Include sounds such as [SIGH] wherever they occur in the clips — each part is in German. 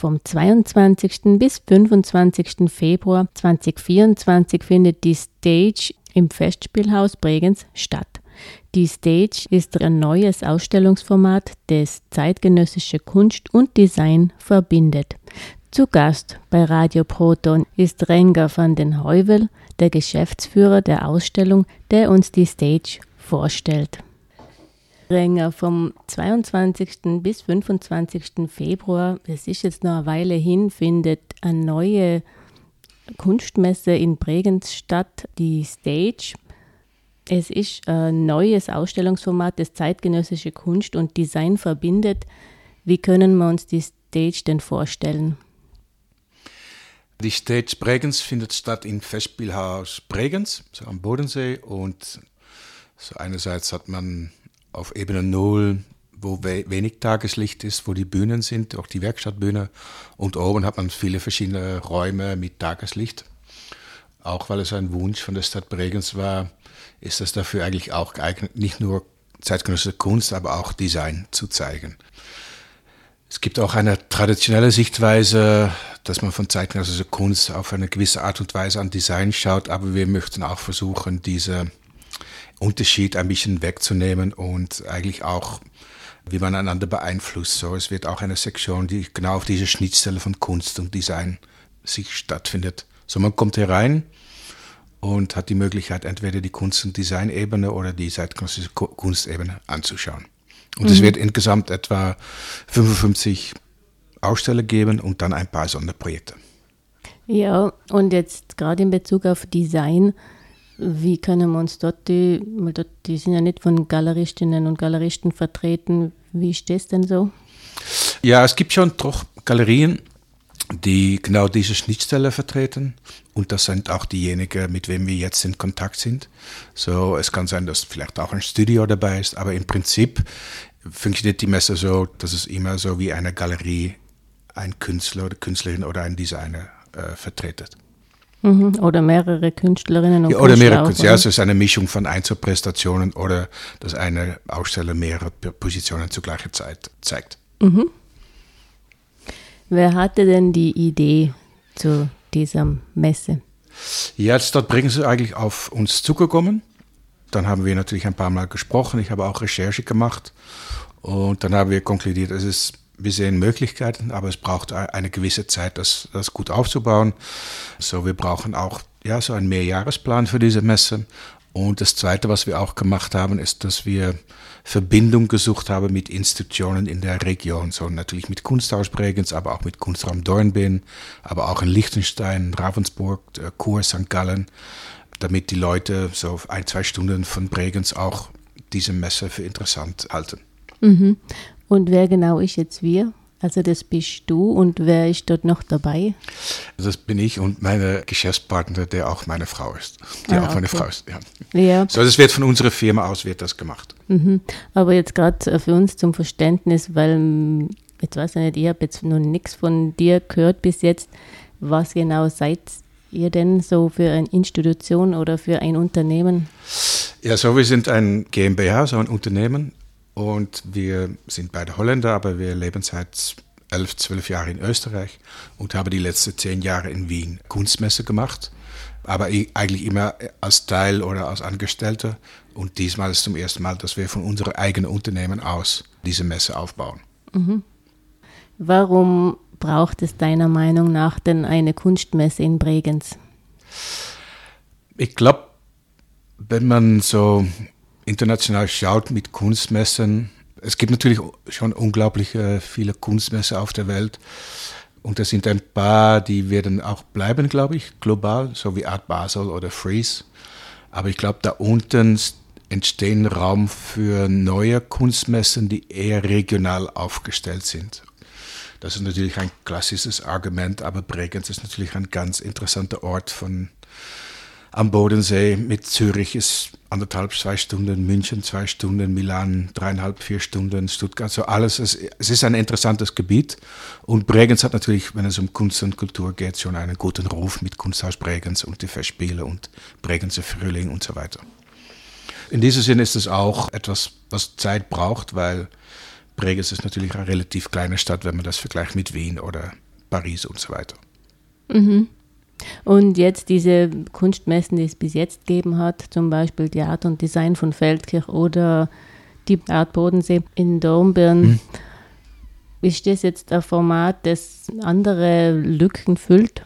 Vom 22. bis 25. Februar 2024 findet die Stage im Festspielhaus Bregenz statt. Die Stage ist ein neues Ausstellungsformat, das zeitgenössische Kunst und Design verbindet. Zu Gast bei Radio Proton ist Renger van den Heuvel, der Geschäftsführer der Ausstellung, der uns die Stage vorstellt. Renger vom 22. bis 25. Februar, es ist jetzt noch eine Weile hin, findet eine neue Kunstmesse in Bregenz statt, die Stage. Es ist ein neues Ausstellungsformat, das zeitgenössische Kunst und Design verbindet. Wie können wir uns die Stage denn vorstellen? Die Stage Bregenz findet statt im Festspielhaus Bregenz, so am Bodensee. Und so einerseits hat man auf Ebene 0, wo we wenig Tageslicht ist, wo die Bühnen sind, auch die Werkstattbühne. Und oben hat man viele verschiedene Räume mit Tageslicht. Auch weil es ein Wunsch von der Stadt Bregenz war, ist das dafür eigentlich auch geeignet, nicht nur zeitgenössische Kunst, aber auch Design zu zeigen. Es gibt auch eine traditionelle Sichtweise, dass man von zeitgenössischer Kunst auf eine gewisse Art und Weise an Design schaut, aber wir möchten auch versuchen, diesen Unterschied ein bisschen wegzunehmen und eigentlich auch, wie man einander beeinflusst. So, es wird auch eine Sektion, die genau auf diese Schnittstelle von Kunst und Design sich stattfindet. So, man kommt herein und hat die Möglichkeit, entweder die Kunst- und Design-Ebene oder die zeitgenössische Kunstebene anzuschauen. Und mhm. es wird insgesamt etwa 55 Aussteller geben und dann ein paar Sonderprojekte. Ja, und jetzt gerade in Bezug auf Design, wie können wir uns dort, die, dort, die sind ja nicht von Galeristinnen und Galeristen vertreten, wie ist das denn so? Ja, es gibt schon doch Galerien, die genau diese Schnittstelle vertreten. Und das sind auch diejenigen, mit wem wir jetzt in Kontakt sind. So, es kann sein, dass vielleicht auch ein Studio dabei ist, aber im Prinzip funktioniert die Messe so, dass es immer so wie eine Galerie ein Künstler oder Künstlerin oder ein Designer äh, vertretet. Mhm. Oder mehrere Künstlerinnen und ja, Oder mehrere Künstler. Ja, es ist eine Mischung von Einzelprestationen oder dass eine Aussteller mehrere Positionen zur gleichen Zeit zeigt. Mhm. Wer hatte denn die Idee zu dieser Messe? Ja, dort bringen sie eigentlich auf uns zugekommen. Dann haben wir natürlich ein paar Mal gesprochen. Ich habe auch Recherche gemacht. Und dann haben wir konkludiert, es ist, wir sehen Möglichkeiten, aber es braucht eine gewisse Zeit, das, das gut aufzubauen. So, wir brauchen auch ja, so einen Mehrjahresplan für diese Messe. Und das Zweite, was wir auch gemacht haben, ist, dass wir Verbindung gesucht haben mit Institutionen in der Region. So natürlich mit Kunsthaus Bregenz, aber auch mit Kunstraum Dornbirn, aber auch in Liechtenstein, Ravensburg, äh, Chur, St. Gallen, damit die Leute so ein, zwei Stunden von Bregenz auch diese Messe für interessant halten. Mhm. Und wer genau ist jetzt wir? Also das bist du und wer ist dort noch dabei? Das bin ich und meine Geschäftspartner, der auch meine Frau ist. Die ah, auch meine Frau ist, ja. ja. So, das wird von unserer Firma aus wird das gemacht. Mhm. Aber jetzt gerade für uns zum Verständnis, weil jetzt weiß ich nicht, ich habe jetzt noch nichts von dir gehört bis jetzt. Was genau seid ihr denn so für eine Institution oder für ein Unternehmen? Ja, so wir sind ein GmbH, so ein Unternehmen und wir sind beide Holländer, aber wir leben seit elf, zwölf Jahren in Österreich und haben die letzten zehn Jahre in Wien Kunstmesse gemacht. Aber eigentlich immer als Teil oder als Angestellter. Und diesmal ist zum ersten Mal, dass wir von unserem eigenen Unternehmen aus diese Messe aufbauen. Mhm. Warum braucht es deiner Meinung nach denn eine Kunstmesse in Bregenz? Ich glaube, wenn man so international schaut mit Kunstmessen, es gibt natürlich schon unglaublich viele Kunstmessen auf der Welt. Und es sind ein paar, die werden auch bleiben, glaube ich, global, so wie Art Basel oder Freeze. Aber ich glaube, da unten entstehen Raum für neue Kunstmessen, die eher regional aufgestellt sind. Das ist natürlich ein klassisches Argument, aber Bregenz ist natürlich ein ganz interessanter Ort von am Bodensee. Mit Zürich ist anderthalb, zwei Stunden, München zwei Stunden, Milan dreieinhalb, vier Stunden, Stuttgart, so alles. Es, es ist ein interessantes Gebiet und Bregenz hat natürlich, wenn es um Kunst und Kultur geht, schon einen guten Ruf mit Kunsthaus Bregenz und die Festspiele und Bregenzer Frühling und so weiter. In diesem Sinne ist es auch etwas, was Zeit braucht, weil Bregenz ist natürlich eine relativ kleine Stadt, wenn man das vergleicht mit Wien oder Paris und so weiter. Mhm. Und jetzt diese Kunstmessen, die es bis jetzt gegeben hat, zum Beispiel die Art und Design von Feldkirch oder die Art Bodensee in Dornbirn. Hm. Ist das jetzt ein Format, das andere Lücken füllt?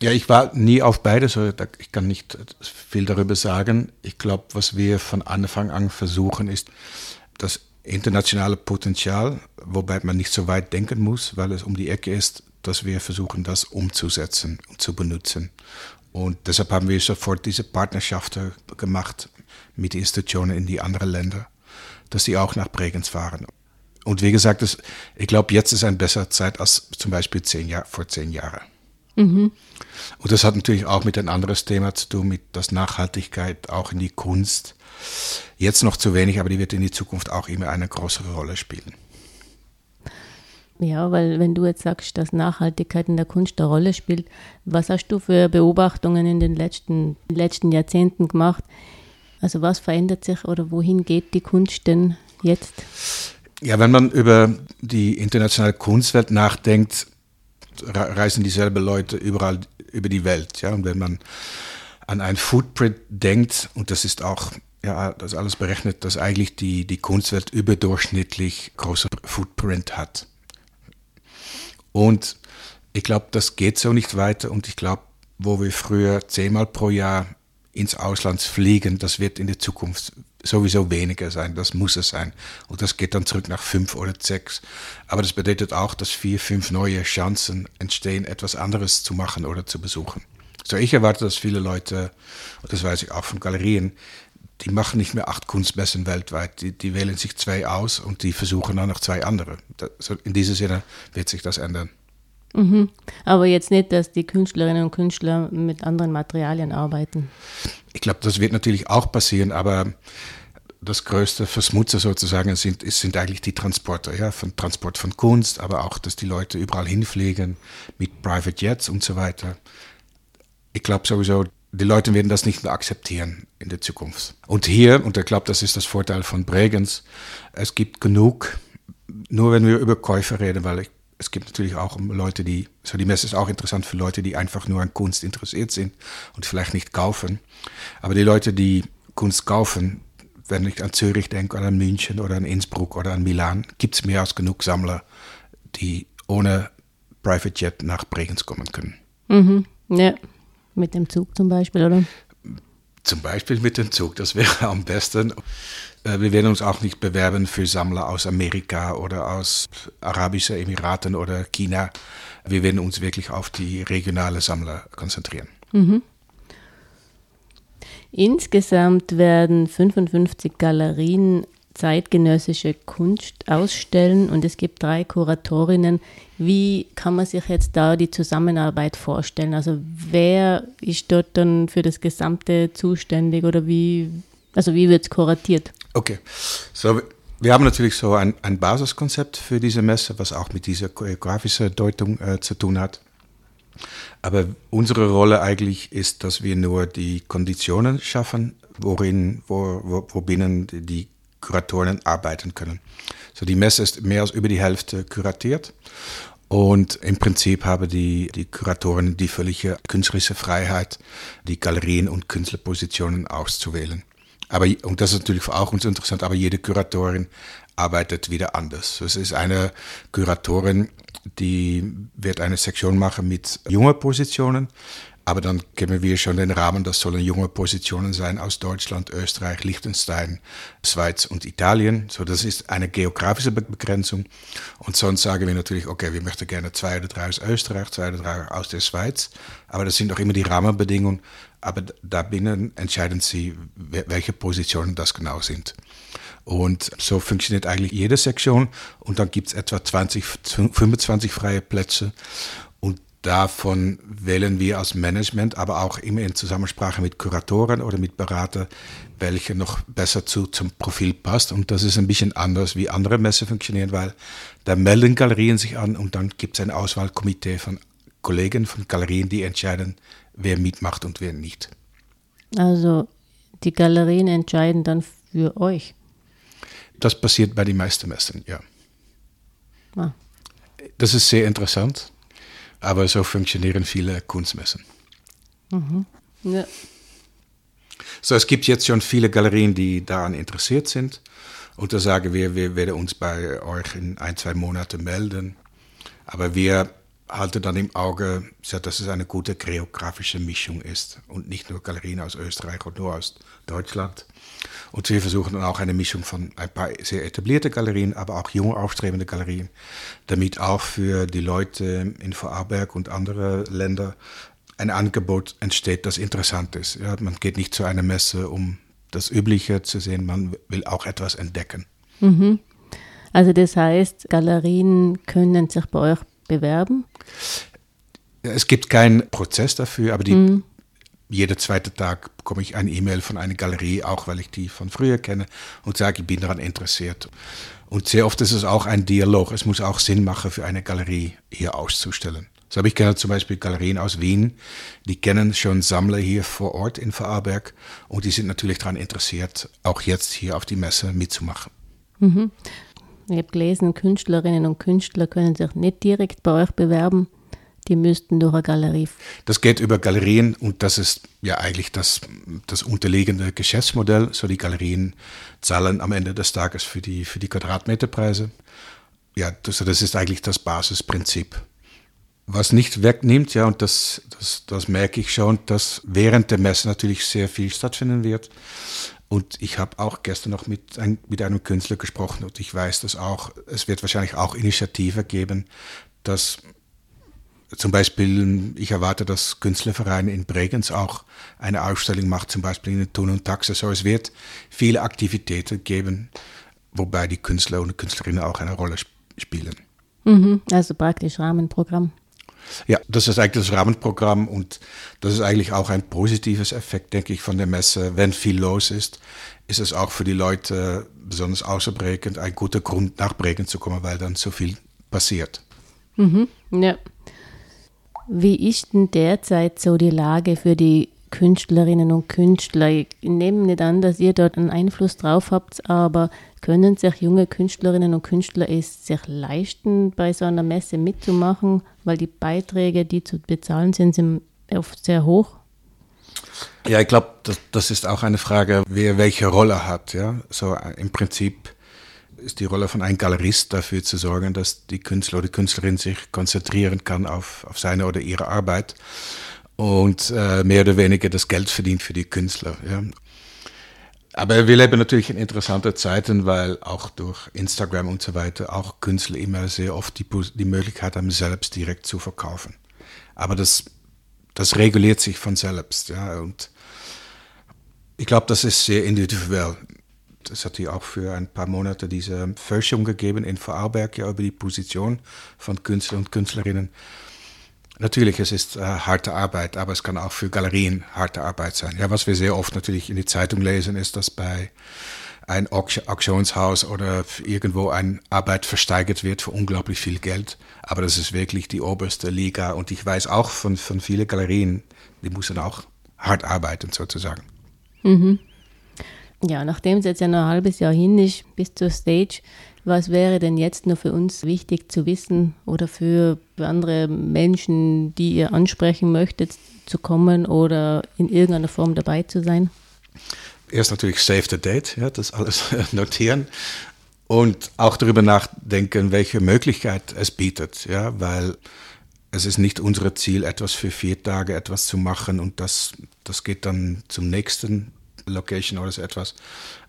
Ja, ich war nie auf beide, so ich kann nicht viel darüber sagen. Ich glaube, was wir von Anfang an versuchen, ist das internationale Potenzial, wobei man nicht so weit denken muss, weil es um die Ecke ist, dass wir versuchen, das umzusetzen und zu benutzen. Und deshalb haben wir sofort diese Partnerschaften gemacht mit Institutionen in die anderen Länder, dass sie auch nach Bregenz fahren. Und wie gesagt, das, ich glaube, jetzt ist eine bessere Zeit als zum Beispiel zehn Jahr, vor zehn Jahren. Mhm. Und das hat natürlich auch mit ein anderes Thema zu tun, mit der Nachhaltigkeit auch in die Kunst. Jetzt noch zu wenig, aber die wird in die Zukunft auch immer eine größere Rolle spielen. Ja, weil wenn du jetzt sagst, dass Nachhaltigkeit in der Kunst eine Rolle spielt, was hast du für Beobachtungen in den letzten, letzten Jahrzehnten gemacht? Also was verändert sich oder wohin geht die Kunst denn jetzt? Ja, wenn man über die internationale Kunstwelt nachdenkt, reisen dieselben Leute überall über die Welt. Ja? Und wenn man an ein Footprint denkt, und das ist auch ja, das alles berechnet, dass eigentlich die, die Kunstwelt überdurchschnittlich große Footprint hat. Und ich glaube, das geht so nicht weiter. Und ich glaube, wo wir früher zehnmal pro Jahr ins Ausland fliegen, das wird in der Zukunft sowieso weniger sein. Das muss es sein. Und das geht dann zurück nach fünf oder sechs. Aber das bedeutet auch, dass vier, fünf neue Chancen entstehen, etwas anderes zu machen oder zu besuchen. So, ich erwarte, dass viele Leute, und das weiß ich auch von Galerien, die machen nicht mehr acht Kunstmessen weltweit. Die, die wählen sich zwei aus und die versuchen dann noch zwei andere. Das, in diesem Sinne wird sich das ändern. Mhm. Aber jetzt nicht, dass die Künstlerinnen und Künstler mit anderen Materialien arbeiten. Ich glaube, das wird natürlich auch passieren, aber das größte Verschmutzer sozusagen sind, sind eigentlich die Transporter, ja, von Transport von Kunst, aber auch, dass die Leute überall hinfliegen mit Private Jets und so weiter. Ich glaube sowieso, die Leute werden das nicht mehr akzeptieren in der Zukunft. Und hier, und ich glaube, das ist das Vorteil von Bregenz, es gibt genug, nur wenn wir über Käufer reden, weil ich, es gibt natürlich auch Leute, die, so die Messe ist auch interessant für Leute, die einfach nur an Kunst interessiert sind und vielleicht nicht kaufen. Aber die Leute, die Kunst kaufen, wenn ich an Zürich denke oder an München oder an Innsbruck oder an Milan, gibt es mehr als genug Sammler, die ohne Private Jet nach Bregenz kommen können. Mhm. Ja. Mit dem Zug zum Beispiel, oder? Zum Beispiel mit dem Zug, das wäre am besten. Äh, wir werden uns auch nicht bewerben für Sammler aus Amerika oder aus Arabischen Emiraten oder China. Wir werden uns wirklich auf die regionale Sammler konzentrieren. Mhm. Insgesamt werden 55 Galerien zeitgenössische Kunst ausstellen und es gibt drei Kuratorinnen. Wie kann man sich jetzt da die Zusammenarbeit vorstellen? Also wer ist dort dann für das Gesamte zuständig oder wie, also wie wird es kuratiert? Okay, so wir haben natürlich so ein, ein Basiskonzept für diese Messe, was auch mit dieser choreografischen Deutung äh, zu tun hat. Aber unsere Rolle eigentlich ist, dass wir nur die Konditionen schaffen, worin, wo, wo, wo binnen die Kuratoren arbeiten können. So die Messe ist mehr als über die Hälfte kuratiert. Und im Prinzip haben die, die Kuratoren die völlige künstlerische Freiheit, die Galerien und Künstlerpositionen auszuwählen. Aber, und das ist natürlich auch uns interessant, aber jede Kuratorin arbeitet wieder anders. Es ist eine Kuratorin, die wird eine Sektion machen mit jungen Positionen, aber dann kennen wir schon den Rahmen, das sollen junge Positionen sein aus Deutschland, Österreich, Liechtenstein, Schweiz und Italien. So, das ist eine geografische Begrenzung. Und sonst sagen wir natürlich, okay, wir möchten gerne zwei oder drei aus Österreich, zwei oder drei aus der Schweiz. Aber das sind auch immer die Rahmenbedingungen. Aber da binnen entscheiden sie, welche Positionen das genau sind. Und so funktioniert eigentlich jede Sektion. Und dann gibt es etwa 20, 25 freie Plätze. Davon wählen wir als Management, aber auch immer in Zusammensprache mit Kuratoren oder mit Beratern, welche noch besser zu, zum Profil passt. Und das ist ein bisschen anders, wie andere Messen funktionieren, weil da melden Galerien sich an und dann gibt es ein Auswahlkomitee von Kollegen von Galerien, die entscheiden, wer mitmacht und wer nicht. Also die Galerien entscheiden dann für euch? Das passiert bei den meisten Messen, ja. Ah. Das ist sehr interessant Aber so funktionieren viele Kunstmessen. Mhm. Ja. So, es gibt jetzt schon viele Galerien, die daran interessiert sind. Und da sagen wir, wir werden uns bei euch in ein, zwei Monaten melden. Aber wir halten dann im Auge, dass es eine gute geografische Mischung ist und nicht nur Galerien aus Österreich und nur aus Deutschland. Und wir versuchen dann auch eine Mischung von ein paar sehr etablierte Galerien, aber auch junge aufstrebende Galerien, damit auch für die Leute in Vorarlberg und andere Länder ein Angebot entsteht, das interessant ist. Ja, man geht nicht zu einer Messe, um das Übliche zu sehen, man will auch etwas entdecken. Mhm. Also das heißt, Galerien können sich bei euch bewerben? Es gibt keinen Prozess dafür, aber die, mhm. jeder zweite Tag bekomme ich eine E-Mail von einer Galerie, auch weil ich die von früher kenne, und sage, ich bin daran interessiert. Und sehr oft ist es auch ein Dialog. Es muss auch Sinn machen für eine Galerie hier auszustellen. So habe ich kenne zum Beispiel Galerien aus Wien, die kennen schon Sammler hier vor Ort in Vorarlberg und die sind natürlich daran interessiert, auch jetzt hier auf die Messe mitzumachen. Mhm. Ich habe gelesen, Künstlerinnen und Künstler können sich nicht direkt bei euch bewerben. Die müssten durch eine Galerie. Das geht über Galerien und das ist ja eigentlich das, das unterliegende Geschäftsmodell. So die Galerien zahlen am Ende des Tages für die, für die Quadratmeterpreise. Ja, das, das ist eigentlich das Basisprinzip was nicht wegnimmt, ja, und das, das, das merke ich schon, dass während der Messe natürlich sehr viel stattfinden wird. Und ich habe auch gestern noch mit, ein, mit einem Künstler gesprochen und ich weiß, dass auch, es wird wahrscheinlich auch Initiative geben, dass zum Beispiel, ich erwarte, dass Künstlervereine in Bregenz auch eine Ausstellung macht, zum Beispiel in Thun und Taxe. So, es wird viele Aktivitäten geben, wobei die Künstler und Künstlerinnen auch eine Rolle spielen. Mhm, also praktisch Rahmenprogramm. Ja, das ist eigentlich das Rahmenprogramm und das ist eigentlich auch ein positives Effekt, denke ich, von der Messe. Wenn viel los ist, ist es auch für die Leute, besonders außerbrekend, ein guter Grund, nach Bregenz zu kommen, weil dann so viel passiert. Mhm, ja. Wie ist denn derzeit so die Lage für die Künstlerinnen und Künstler? Ich nehme nicht an, dass ihr dort einen Einfluss drauf habt, aber können sich junge Künstlerinnen und Künstler es sich leisten, bei so einer Messe mitzumachen, weil die Beiträge, die zu bezahlen sind, sind oft sehr hoch? Ja, ich glaube, das, das, ist auch eine Frage, wer welche Rolle hat. Ja? So äh, im Prinzip ist die Rolle von einem Galerist dafür zu sorgen, dass die Künstler oder die Künstlerin sich konzentrieren kann auf, auf seine oder ihre Arbeit und äh, mehr oder weniger das Geld verdient für die Künstler. Ja? Aber wir leben natürlich in interessanten Zeiten, weil auch durch Instagram und so weiter auch Künstler immer sehr oft die, die Möglichkeit haben, selbst direkt zu verkaufen. Aber das, das reguliert sich von selbst. Ja, und ich glaube, das ist sehr individuell. Es hat hier auch für ein paar Monate diese Forschung gegeben in Vorarlberg ja, über die Position von Künstlern und Künstlerinnen. Natürlich, es ist äh, harte Arbeit, aber es kann auch für Galerien harte Arbeit sein. Ja, was wir sehr oft natürlich in die Zeitung lesen, ist, dass bei ein Auktionshaus oder irgendwo eine Arbeit versteigert wird für unglaublich viel Geld. Aber das ist wirklich die oberste Liga. Und ich weiß auch von, von vielen Galerien, die müssen auch hart arbeiten sozusagen. Mhm. Ja, nachdem es jetzt ja noch ein halbes Jahr hin ist bis zur Stage, was wäre denn jetzt noch für uns wichtig zu wissen oder für andere Menschen, die ihr ansprechen möchtet, zu kommen oder in irgendeiner Form dabei zu sein? Erst natürlich Save the Date, ja, das alles [LAUGHS] notieren und auch darüber nachdenken, welche Möglichkeit es bietet, ja, weil es ist nicht unser Ziel, etwas für vier Tage etwas zu machen und das, das geht dann zum nächsten Location oder so etwas,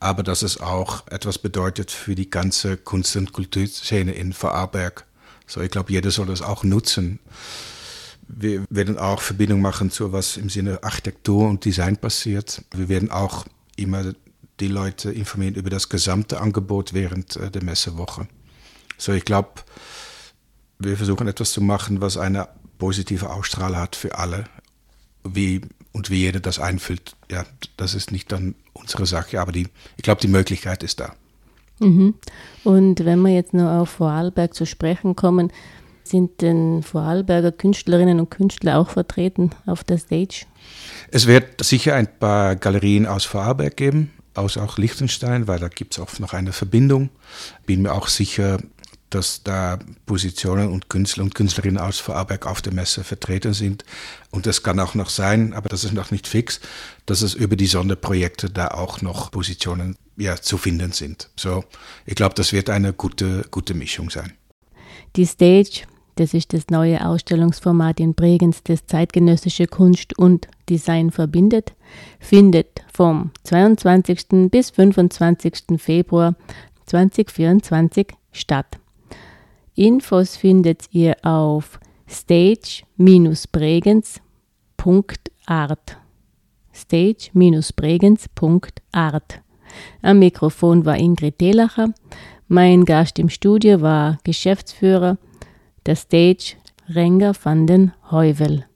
aber dass es auch etwas bedeutet für die ganze Kunst- und Kulturszene in Vorarlberg. So, ich glaube, jeder soll das auch nutzen. Wir werden auch Verbindung machen zu was im Sinne Architektur und Design passiert. Wir werden auch immer die Leute informieren über das gesamte Angebot während äh, der Messewoche. So, ich glaube, wir versuchen etwas zu machen, was eine positive Ausstrahlung hat für alle. Wie und wie jeder das einfüllt, ja, das ist nicht dann unsere Sache, aber die, ich glaube, die Möglichkeit ist da. Mhm. Und wenn wir jetzt noch auf Vorarlberg zu sprechen kommen, sind denn Vorarlberger Künstlerinnen und Künstler auch vertreten auf der Stage? Es wird sicher ein paar Galerien aus Vorarlberg geben, aus auch Liechtenstein, weil da gibt es auch noch eine Verbindung. Bin mir auch sicher, dass da Positionen und Künstler und Künstlerinnen aus Vorarlberg auf der Messe vertreten sind. Und das kann auch noch sein, aber das ist noch nicht fix, dass es über die Sonderprojekte da auch noch Positionen ja, zu finden sind. So, ich glaube, das wird eine gute, gute Mischung sein. Die Stage, das ist das neue Ausstellungsformat in Bregenz, das zeitgenössische Kunst und Design verbindet, findet vom 22. bis 25. Februar 2024 statt. Infos findet ihr auf stage-bregenz.art. stage-bregenz.art. Am Mikrofon war Ingrid Delacher. Mein Gast im Studio war Geschäftsführer der Stage Renger van den Heuvel.